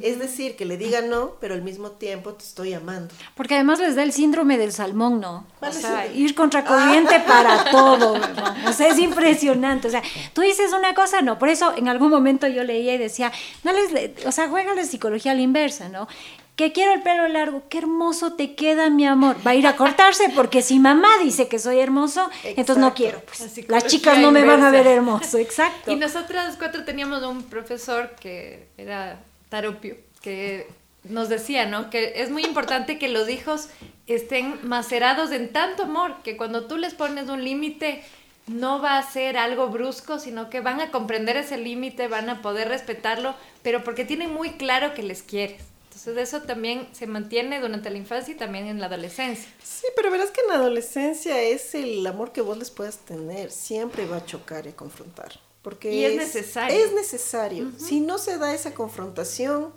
Es decir, que le diga no, pero al mismo tiempo te estoy amando. Porque además les da el síndrome del salmón, ¿no? O ¿Cuál es sea, el- ir contracorriente para todo, ¿verdad? O sea, es impresionante. O sea, tú dices una cosa, no. Por eso en algún momento yo leía y decía, no les, le- o sea, juega la psicología a la inversa, ¿no? Que quiero el pelo largo, qué hermoso te queda, mi amor. Va a ir a cortarse porque si mamá dice que soy hermoso, entonces no Exacto. quiero. Pues. La Las chicas no me van a inversa. ver hermoso, exacto. Y nosotras cuatro teníamos un profesor que era Taropio, que nos decía, ¿no? Que es muy importante que los hijos estén macerados en tanto amor, que cuando tú les pones un límite, no va a ser algo brusco, sino que van a comprender ese límite, van a poder respetarlo, pero porque tienen muy claro que les quieres. Entonces eso también se mantiene durante la infancia y también en la adolescencia. Sí, pero verás que en la adolescencia es el amor que vos les puedas tener, siempre va a chocar y confrontar. Porque Y es necesario. Es necesario. Si no se da esa confrontación,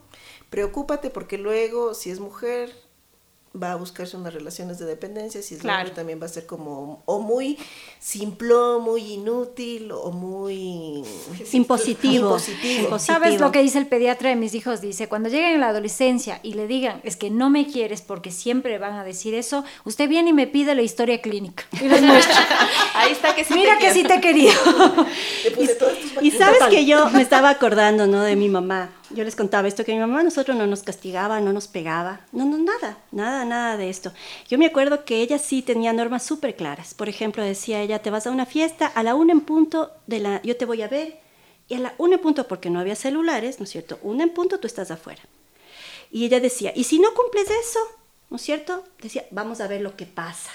preocúpate porque luego, si es mujer, va a buscarse unas relaciones de dependencia, si es Claro. hombre también va a ser como o muy simplón, muy inútil o muy Impositivo. Impositivo. ¿Sabes lo que dice el pediatra de mis hijos? Dice, cuando lleguen a la adolescencia y le digan, es que no me quieres porque siempre van a decir eso, usted viene y me pide la historia clínica. Y les. Ahí está que sí Mira te que sí quiero. te he querido. Le puse todas tus Y sabes Total. que yo me estaba acordando, ¿no? De mi mamá. Yo les contaba esto, que mi mamá a nosotros no nos castigaba, no nos pegaba, no, no, nada, nada, nada de esto. Yo me acuerdo que ella sí tenía normas súper claras. Por ejemplo, decía ella, te vas a una fiesta, a la una en punto, de la, yo te voy a ver, y a la una en punto, porque no había celulares, ¿no es cierto? Una en punto, tú estás afuera. Y ella decía, ¿y si no cumples eso? ¿No es cierto? Decía, vamos a ver lo que pasa.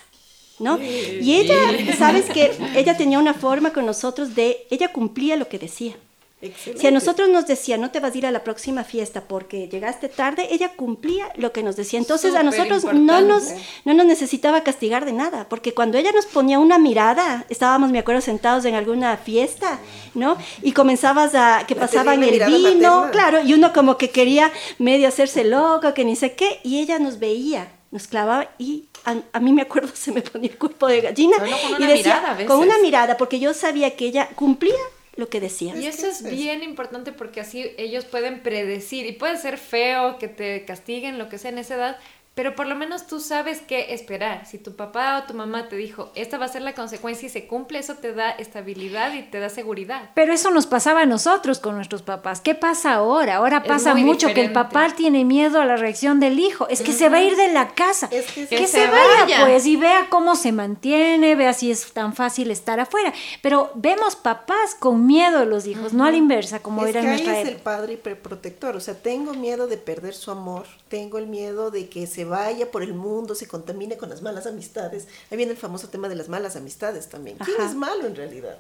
¿No? Y ella, ¿sabes que Ella tenía una forma con nosotros de, ella cumplía lo que decía. Excelente. Si a nosotros nos decía, no te vas a ir a la próxima fiesta porque llegaste tarde, ella cumplía lo que nos decía. Entonces a nosotros no nos, no nos necesitaba castigar de nada, porque cuando ella nos ponía una mirada, estábamos, me acuerdo, sentados en alguna fiesta, ¿no? Y comenzabas a, que pasaban el vino, materna. claro, y uno como que quería medio hacerse loco, que ni sé qué, y ella nos veía, nos clavaba y a, a mí me acuerdo se me ponía el cuerpo de gallina. Con y una mirada, a veces. Con una mirada, porque yo sabía que ella cumplía lo que decía. Y eso es bien importante porque así ellos pueden predecir y puede ser feo que te castiguen, lo que sea en esa edad, pero por lo menos tú sabes qué esperar. Si tu papá o tu mamá te dijo, esta va a ser la consecuencia y se cumple, eso te da estabilidad y te da seguridad. Pero eso nos pasaba a nosotros con nuestros papás. ¿Qué pasa ahora? Ahora Es pasa mucho que el papá tiene miedo a la reacción del hijo. Es que se va a ir de la casa. Es que- que, Que se, se vaya, vaya. pues y vea cómo se mantiene, vea si es tan fácil estar afuera. Pero vemos papás con miedo de los hijos, no a la inversa como es era que en ahí nuestra es el padre hiperprotector, o sea, tengo miedo de perder su amor, tengo el miedo de que se vaya por el mundo, se contamine con las malas amistades. Ahí viene el famoso tema de las malas amistades también. ¿Quién Ajá. es malo en realidad?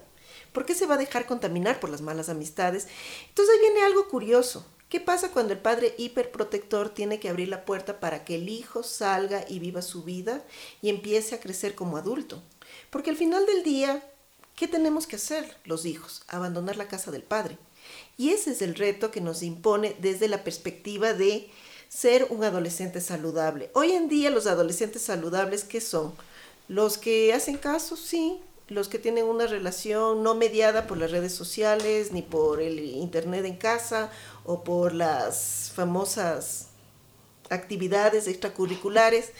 ¿Por qué se va a dejar contaminar por las malas amistades? Entonces ahí viene algo curioso. ¿Qué pasa cuando el padre hiperprotector tiene que abrir la puerta para que el hijo salga y viva su vida y empiece a crecer como adulto? Porque al final del día, ¿qué tenemos que hacer los hijos? Abandonar la casa del padre. Y ese es el reto que nos impone desde la perspectiva de ser un adolescente saludable. Hoy en día los adolescentes saludables, ¿qué son? Los que hacen caso, sí, los que tienen una relación no mediada por las redes sociales, ni por el internet en casa, o por las famosas actividades extracurriculares.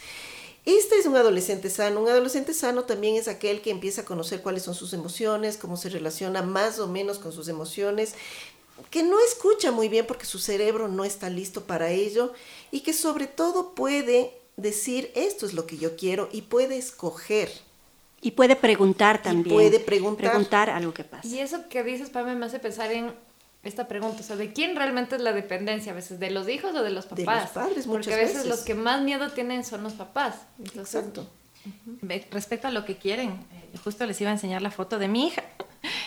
Este es un adolescente sano. Un adolescente sano también es aquel que empieza a conocer cuáles son sus emociones, cómo se relaciona más o menos con sus emociones, que no escucha muy bien porque su cerebro no está listo para ello y que sobre todo puede decir esto es lo que yo quiero y puede escoger. Y puede preguntar también. puede preguntar. Preguntar algo que pasa. Y eso que dices, Pame, me hace pensar en esta pregunta, o sea, ¿de quién realmente es la dependencia a veces? ¿De los hijos o de los papás? De los padres, muchas Porque a veces, veces. los que más miedo tienen son los papás. Entonces, Exacto. Respecto a lo que quieren, eh, justo les iba a enseñar la foto de mi hija.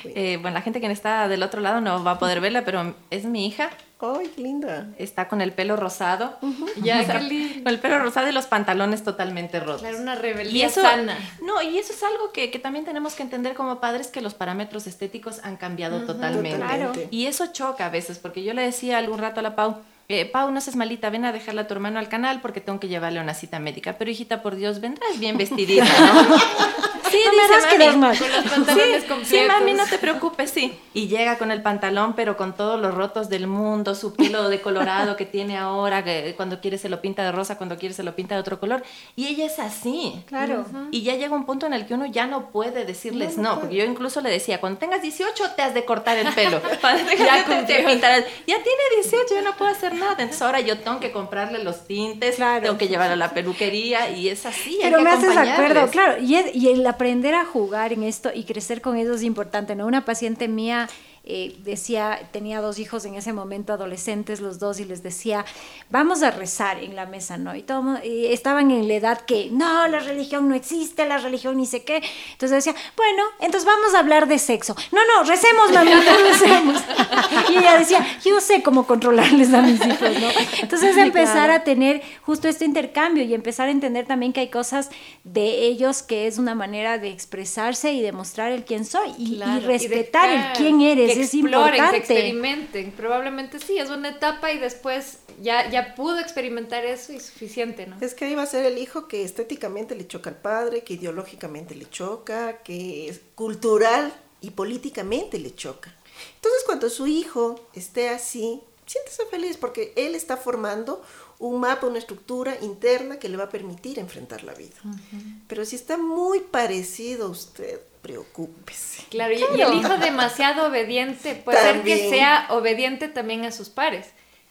Eh, bueno, la gente que está del otro lado no va a poder verla, pero es mi hija. ¡Ay, qué linda! Está con el pelo rosado. Ya, O sea, qué lindo. Con el pelo rosado y los pantalones totalmente rotos. Claro, una Y rebeldía eso, sana. no, y eso es algo que, que también tenemos que entender como padres, que los parámetros estéticos han cambiado totalmente. Totalmente. Y eso choca a veces, porque yo le decía algún rato a la Pau, eh, Pau, no seas malita, ven a dejarle a tu hermano al canal porque tengo que llevarle una cita médica. Pero hijita, por Dios, vendrás bien vestidita, ¿no? Sí, No me dice quedar mami. mal. Con los pantalones Sí, completos. sí, mami, no te preocupes, sí. Y llega con el pantalón, pero con todos los rotos del mundo, su pelo de colorado que tiene ahora, que cuando quiere se lo pinta de rosa, cuando quiere se lo pinta de otro color. Y ella es así. Claro. Y ya llega un punto en el que uno ya no puede decirles no, porque yo incluso le decía, cuando tengas 18 te has de cortar el pelo. Ya 18 te pintarás. Ya tiene 18, yo no puedo hacer nada. Entonces ahora yo tengo que comprarle los tintes, Claro. tengo que llevarla a la peluquería y es así. hay Pero que me haces de acuerdo, claro, y, es- y el aprender a jugar en esto y crecer con eso es importante, ¿no? Una paciente mía eh, decía, tenía dos hijos en ese momento, adolescentes los dos, y les decía, vamos a rezar en la mesa, ¿no? Y, todo, y estaban en la edad que, no, la religión no existe, la religión ni sé qué. Entonces decía, bueno, entonces vamos a hablar de sexo. No, no, recemos, mamita, recemos. y ella decía, yo sé cómo controlarles a mis hijos, ¿no? Entonces empezar a tener justo este intercambio y empezar a entender también que hay cosas de ellos que es una manera de expresarse y demostrar el quién soy y, respetar el quién eres, que es exploren, Que importante. experimenten. Probablemente sí, es una etapa y después ya, ya pudo experimentar eso y suficiente, ¿no? Es que ahí va a ser el hijo que estéticamente le choca al padre, que ideológicamente le choca, que es cultural y políticamente le choca. Entonces, cuando su hijo esté así, siéntese feliz porque él está formando un mapa, una estructura interna que le va a permitir enfrentar la vida. Pero si está muy parecido a usted, preocúpese. Claro, y- y el hijo demasiado obediente, puede ser que sea obediente también a sus pares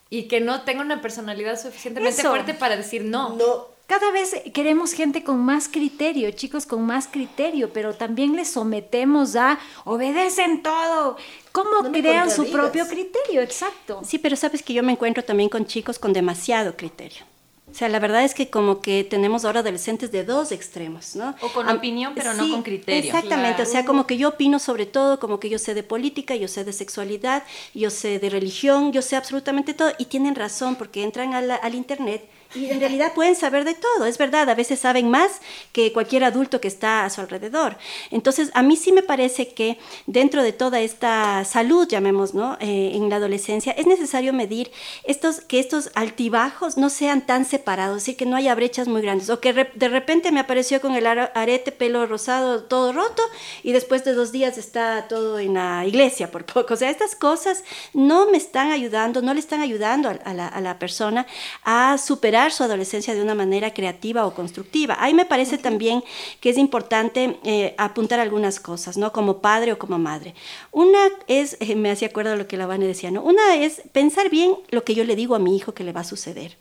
y que no tenga una personalidad suficientemente Eso. fuerte para decir no. No, Cada vez queremos gente con más criterio, chicos con más criterio, pero también les sometemos a obedecen todo. ¿Cómo No crean su propio criterio? Exacto. Sí, pero sabes que yo me encuentro también con chicos con demasiado criterio. O sea, la verdad es que como que tenemos ahora adolescentes de dos extremos, ¿no? O con opinión, pero no con criterio. Exactamente, Claro. o sea, como que yo opino sobre todo, como que yo sé de política, yo sé de sexualidad, yo sé de religión, yo sé absolutamente todo. Y tienen razón, porque entran al, al internet y en realidad pueden saber de todo, es verdad, a veces saben más que cualquier adulto que está a su alrededor. Entonces, a mí sí me parece que dentro de toda esta salud, llamemos, ¿no? Eh, en la adolescencia, es necesario medir estos, que estos altibajos no sean tan separados, es decir, que no haya brechas muy grandes, o que re- de repente me apareció con el arete, pelo rosado, todo roto, y después de dos días está todo en la iglesia por poco. O sea, estas cosas no me están ayudando, no le están ayudando a, a la, a la persona a superar su adolescencia de una manera creativa o constructiva. Ahí me parece también que es importante eh, apuntar algunas cosas, ¿no? Como padre o como madre. Una es, eh, me hacía acuerdo de lo que la Vane decía, ¿no? Una es pensar bien lo que yo le digo a mi hijo que le va a suceder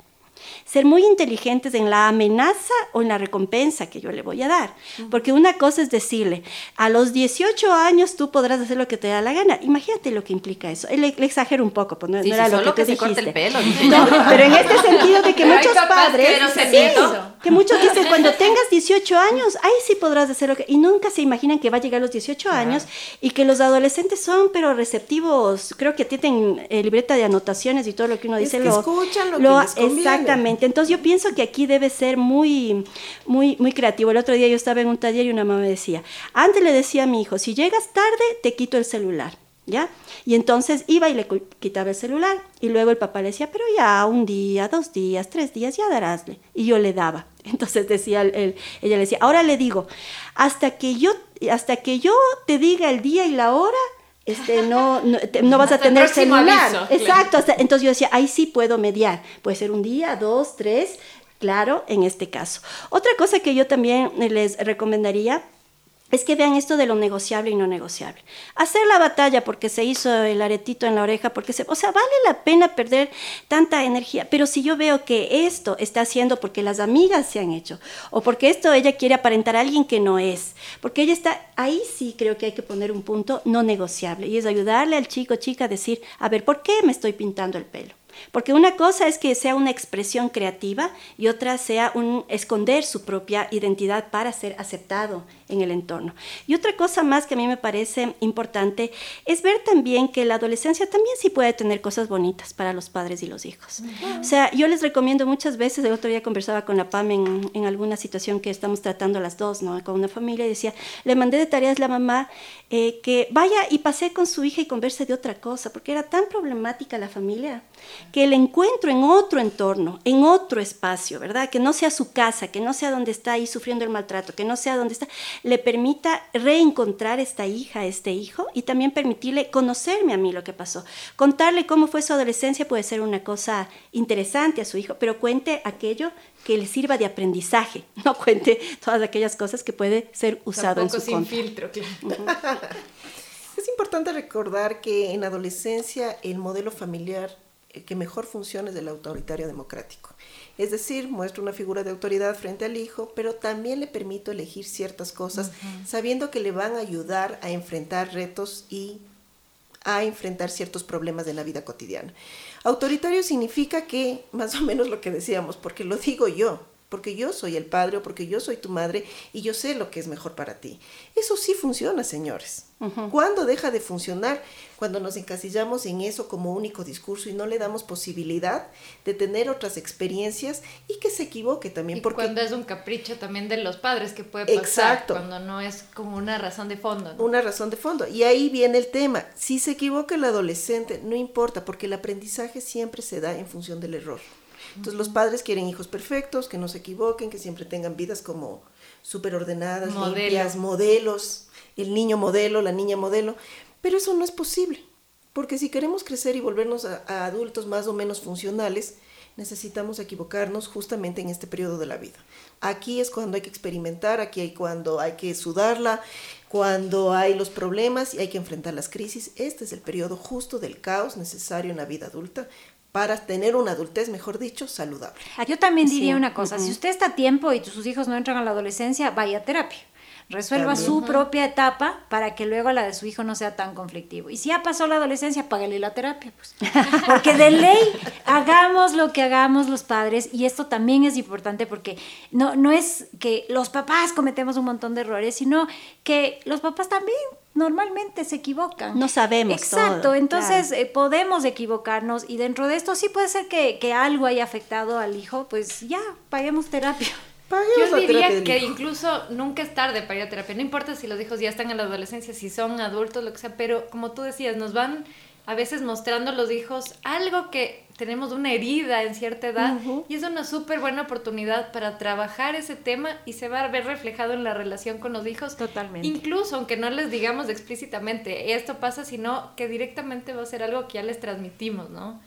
ser muy inteligentes en la amenaza o en la recompensa que yo le voy a dar. Porque una cosa es decirle, a los 18 años tú podrás hacer lo que te da la gana. Imagínate lo que implica eso. Le, le exagero un poco, pues no, Sí, no era lo que que tú se el dijiste. pelo. dice. No, pero en este sentido de que Pero muchos padres... que no se Sí, niegan. que muchos dicen, cuando tengas 18 años, ahí sí podrás hacer lo que... Y nunca se imaginan que va a llegar a los 18 años y que los adolescentes son, pero receptivos, creo que tienen eh, libreta de anotaciones y todo lo que uno Es dice que lo... escuchan lo que les conviene. Exactamente. Entonces yo pienso que aquí debe ser muy, muy, muy creativo. El otro día yo estaba en un taller y una mamá me decía, antes le decía a mi hijo, si llegas tarde, te quito el celular. ¿Ya? Y entonces iba y le quitaba el celular. Y luego el papá le decía, pero ya un día, dos días, tres días, ya darásle. Y yo le daba. Entonces decía él, ella le decía, ahora le digo, hasta que yo, hasta que yo te diga el día y la hora, este, no, no, vas a tener celular. Exacto. entonces yo decía, ahí sí puedo mediar. Puede ser un día, dos, tres, claro, en este caso. Otra cosa que yo también les recomendaría es que vean esto de lo negociable y no negociable. Hacer la batalla porque se hizo el aretito en la oreja, porque se, o sea, vale la pena perder tanta energía, pero si yo veo que esto está haciendo porque las amigas se han hecho, o porque esto ella quiere aparentar a alguien que no es, porque ella está, ahí sí creo que hay que poner un punto no negociable, y es ayudarle al chico, chica, a decir, a ver, ¿por qué me estoy pintando el pelo? Porque una cosa es que sea una expresión creativa y otra sea un esconder su propia identidad para ser aceptado en el entorno. Y otra cosa más que a mí me parece importante es ver también que la adolescencia también sí puede tener cosas bonitas para los padres y los hijos. O sea, yo les recomiendo muchas veces, el otro día conversaba con la PAM en, en alguna situación que estamos tratando las dos, ¿no? Con una familia y decía, le mandé de tareas a la mamá eh, que vaya y pase con su hija y converse de otra cosa, porque era tan problemática la familia, que el encuentro en otro entorno, en otro espacio, ¿verdad? Que no sea su casa, que no sea donde está ahí sufriendo el maltrato, que no sea donde está, le permita reencontrar esta hija, este hijo, y también permitirle conocerme a mí lo que pasó. Contarle cómo fue su adolescencia puede ser una cosa interesante a su hijo, pero cuente aquello que le sirva de aprendizaje, no cuente todas aquellas cosas que puede ser usado en su sin filtro, claro. Es importante recordar que en adolescencia el modelo familiar que mejor funciona es el autoritario democrático. Es decir, muestra una figura de autoridad frente al hijo, pero también le permito elegir ciertas cosas, sabiendo que le van a ayudar a enfrentar retos y a enfrentar ciertos problemas de la vida cotidiana. Autoritario significa que, más o menos lo que decíamos, porque lo digo yo, porque yo soy el padre o porque yo soy tu madre y yo sé lo que es mejor para ti. Eso sí funciona, señores. ¿Cuándo deja de funcionar? Cuando nos encasillamos en eso como único discurso y no le damos posibilidad de tener otras experiencias y que se equivoque también. Y porque cuando es un capricho también de los padres que puede pasar. Exacto. Cuando no es como una razón de fondo. Una razón de fondo. Y ahí viene el tema. Si se equivoca el adolescente, no importa, porque el aprendizaje siempre se da en función del error. Entonces los padres quieren hijos perfectos, que no se equivoquen, que siempre tengan vidas como súper ordenadas, limpias, modelos, el niño modelo, la niña modelo, pero eso no es posible, porque si queremos crecer y volvernos a, adultos más o menos funcionales, necesitamos equivocarnos justamente en este periodo de la vida. Aquí es cuando hay que experimentar, aquí hay cuando hay que sudarla, cuando hay los problemas y hay que enfrentar las crisis. Este es el periodo justo del caos necesario en la vida adulta para tener una adultez, mejor dicho, saludable. Yo también diría una cosa, si usted está a tiempo y sus hijos no entran a la adolescencia, vaya a terapia. Resuelva su propia etapa para que luego la de su hijo no sea tan conflictivo. Y si ya pasó la adolescencia, págale la terapia, pues. Porque de ley, hagamos lo que hagamos los padres, y esto también es importante porque no, no es que los papás cometemos un montón de errores, sino que los papás también normalmente se equivocan. No sabemos. Exacto, entonces eh, podemos equivocarnos y dentro de esto sí puede ser que, que algo haya afectado al hijo, pues ya, paguemos terapia. Yo diría que incluso nunca es tarde para ir a terapia. No importa si los hijos ya están en la adolescencia, si son adultos, lo que sea, pero como tú decías, nos van a veces mostrando los hijos algo que tenemos una herida en cierta edad y es una súper buena oportunidad para trabajar ese tema y se va a ver reflejado en la relación con los hijos. Totalmente. Incluso aunque no les digamos explícitamente esto pasa, sino que directamente va a ser algo que ya les transmitimos, ¿no?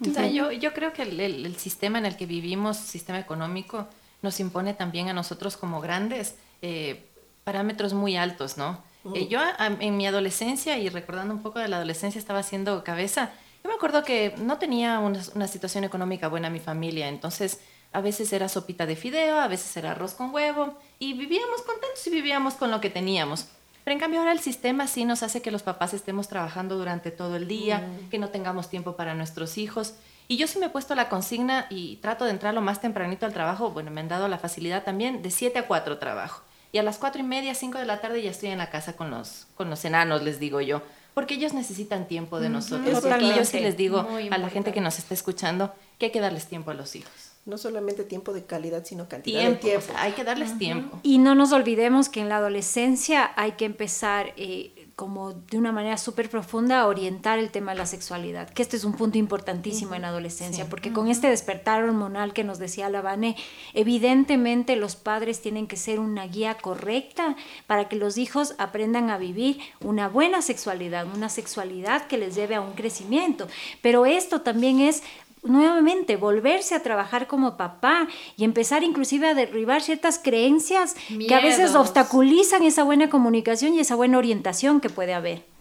O sea, yo, yo creo que el, el sistema en el que vivimos, sistema económico, nos impone también a nosotros como grandes eh, parámetros muy altos, ¿no? Eh, yo en mi adolescencia y recordando un poco de la adolescencia estaba haciendo cabeza, yo me acuerdo que no tenía una, una situación económica buena mi familia, entonces a veces era sopita de fideo, a veces era arroz con huevo y vivíamos contentos y vivíamos con lo que teníamos. Pero en cambio ahora el sistema sí nos hace que los papás estemos trabajando durante todo el día, que no tengamos tiempo para nuestros hijos. Y yo sí me he puesto la consigna y trato de entrar lo más tempranito al trabajo. Bueno, me han dado la facilidad también de 7 a 4 trabajo. Y a las 4 y media, 5 de la tarde ya estoy en la casa con los, con los enanos, les digo yo. Porque ellos necesitan tiempo de nosotros. Y yo sí les digo a la gente que nos está escuchando que hay que darles tiempo a los hijos no solamente tiempo de calidad, sino cantidad de tiempo. hay que darles tiempo. Y no nos olvidemos que en la adolescencia hay que empezar eh, como de una manera súper profunda orientar el tema de la sexualidad, que este es un punto importantísimo en la adolescencia, porque con este despertar hormonal que nos decía la Vane, evidentemente los padres tienen que ser una guía correcta para que los hijos aprendan a vivir una buena sexualidad, una sexualidad que les lleve a un crecimiento. Pero esto también es nuevamente volverse a trabajar como papá y empezar inclusive a derribar ciertas creencias que a veces obstaculizan esa buena comunicación y esa buena orientación que puede haber.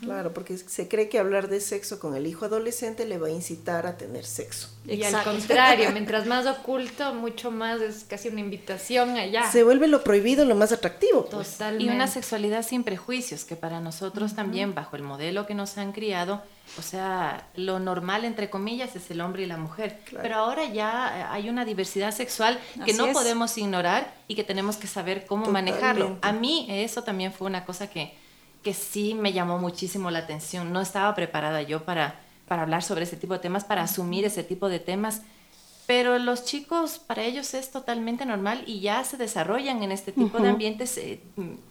Claro, porque se cree que hablar de sexo con el hijo adolescente le va a incitar a tener sexo. Y al contrario, mientras más oculto, mucho más es casi una invitación allá. Se vuelve lo prohibido lo más atractivo. Pues. Totalmente. Y una sexualidad sin prejuicios, que para nosotros también, bajo el modelo que nos han criado, o sea, lo normal, entre comillas, es el hombre y la mujer. Pero ahora ya hay una diversidad sexual que no podemos ignorar y que tenemos que saber cómo manejarlo. A mí eso también fue una cosa que que sí me llamó muchísimo la atención. No estaba preparada yo para, para hablar sobre ese tipo de temas, para asumir ese tipo de temas. Pero los chicos, para ellos es totalmente normal y ya se desarrollan en este tipo de ambientes eh,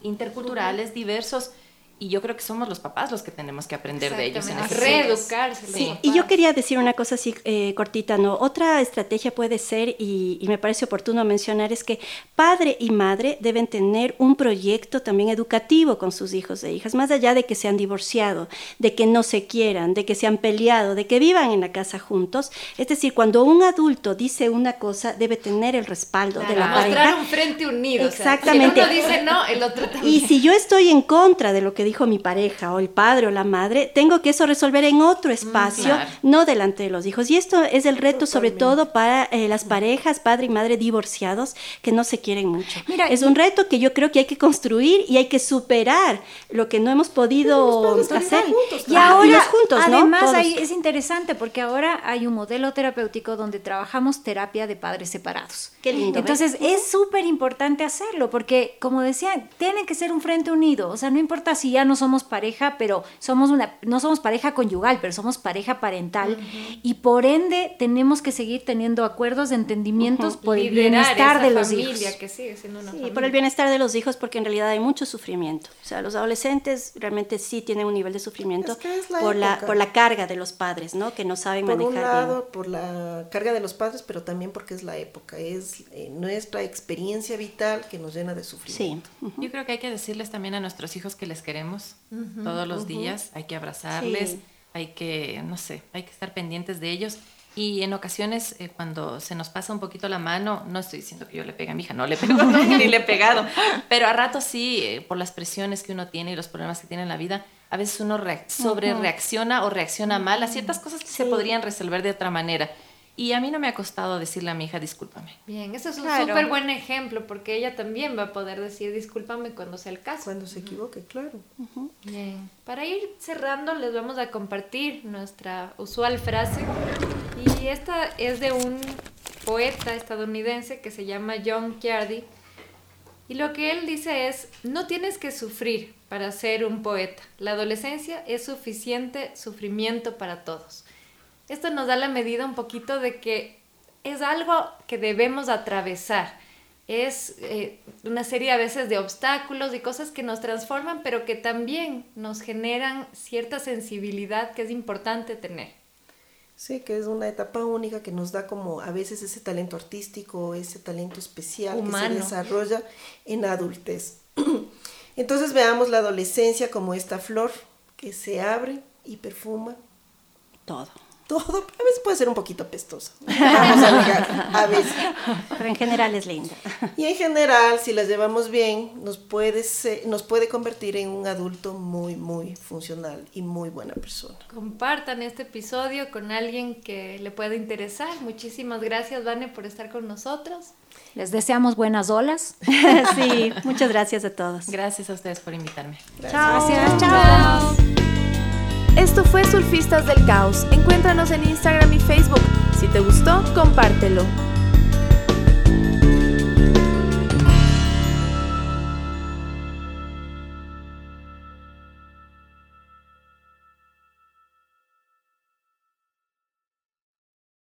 interculturales, diversos y yo creo que somos los papás los que tenemos que aprender de ellos. En reeducarse. Sí. Y yo quería decir una cosa así eh, cortita, ¿no? Otra estrategia puede ser, y, me parece oportuno mencionar, es que padre y madre deben tener un proyecto también educativo con sus hijos e hijas, más allá de que se han divorciado, de que no se quieran, de que se han peleado, de que vivan en la casa juntos. Es decir, cuando un adulto dice una cosa, debe tener el respaldo de la pareja. Mostrar un frente unido. Exactamente. si uno dice no, el otro también. Y si yo estoy en contra de lo que dijo mi pareja o el padre o la madre, tengo que eso resolver en otro mm, espacio, no delante de los hijos. Y esto es el reto sobre todo para eh, las parejas, padre y madre divorciados, que no se quieren mucho. Mira, es un reto que yo creo que hay que construir y hay que superar lo que no hemos podido hacer. y ahora, juntos, además, es interesante porque ahora hay un modelo terapéutico donde trabajamos terapia de padres separados. Qué lindo. Entonces, es súper importante hacerlo porque, como decía, tiene que ser un frente unido. O sea, no importa si ya no somos pareja, pero somos una, no somos pareja conyugal, pero somos pareja parental. Y por ende tenemos que seguir teniendo acuerdos, de entendimientos por el bienestar de los hijos. Que sigue siendo una sí, por el bienestar de los hijos, porque en realidad hay mucho sufrimiento. O sea, los adolescentes realmente sí tienen un nivel de sufrimiento por, la, por la carga de los padres, ¿no? Que no saben por manejar. Por un lado, por la carga de los padres, pero también porque es la época, es eh, nuestra experiencia vital que nos llena de sufrimiento. Sí. Yo creo que hay que decirles también a nuestros hijos que les queremos todos los días, hay que abrazarles, hay que, no sé, hay que estar pendientes de ellos. Y en ocasiones, eh, cuando se nos pasa un poquito la mano, no estoy diciendo que yo le pegue a mi hija, no le pego, ni le he pegado, pero a rato sí, eh, por las presiones que uno tiene y los problemas que tiene en la vida, a veces uno sobre reacciona o reacciona mal a ciertas cosas que se podrían resolver de otra manera. Y a mí no me ha costado decirle a mi hija, discúlpame. Bien, eso es un súper buen ejemplo, porque ella también va a poder decir, discúlpame cuando sea el caso. Cuando se equivoque, claro. Bien, para ir cerrando, les vamos a compartir nuestra usual frase. Y esta es de un poeta estadounidense que se llama John Ciardi. Y lo que él dice es, no tienes que sufrir para ser un poeta. La adolescencia es suficiente sufrimiento para todos esto nos da la medida un poquito de que es algo que debemos atravesar. Es eh, una serie a veces de obstáculos y cosas que nos transforman, pero que también nos generan cierta sensibilidad que es importante tener. Sí, que es una etapa única que nos da como a veces ese talento artístico, ese talento especial que se desarrolla en adultez. Entonces veamos la adolescencia como esta flor que se abre y perfuma todo todo, a veces puede ser un poquito pestoso. Vamos a negar, a veces. Pero en general es linda. Y en general, si las llevamos bien, nos puede, nos puede convertir en un adulto muy, muy funcional y muy buena persona. Compartan este episodio con alguien que le pueda interesar. Muchísimas gracias, Vane, por estar con nosotros. Les deseamos buenas olas. sí, muchas gracias a todos. Gracias a ustedes por invitarme. Gracias. Chao. Chao. Esto fue Surfistas del Caos. Encuéntranos en Instagram y Facebook. Si te gustó, compártelo.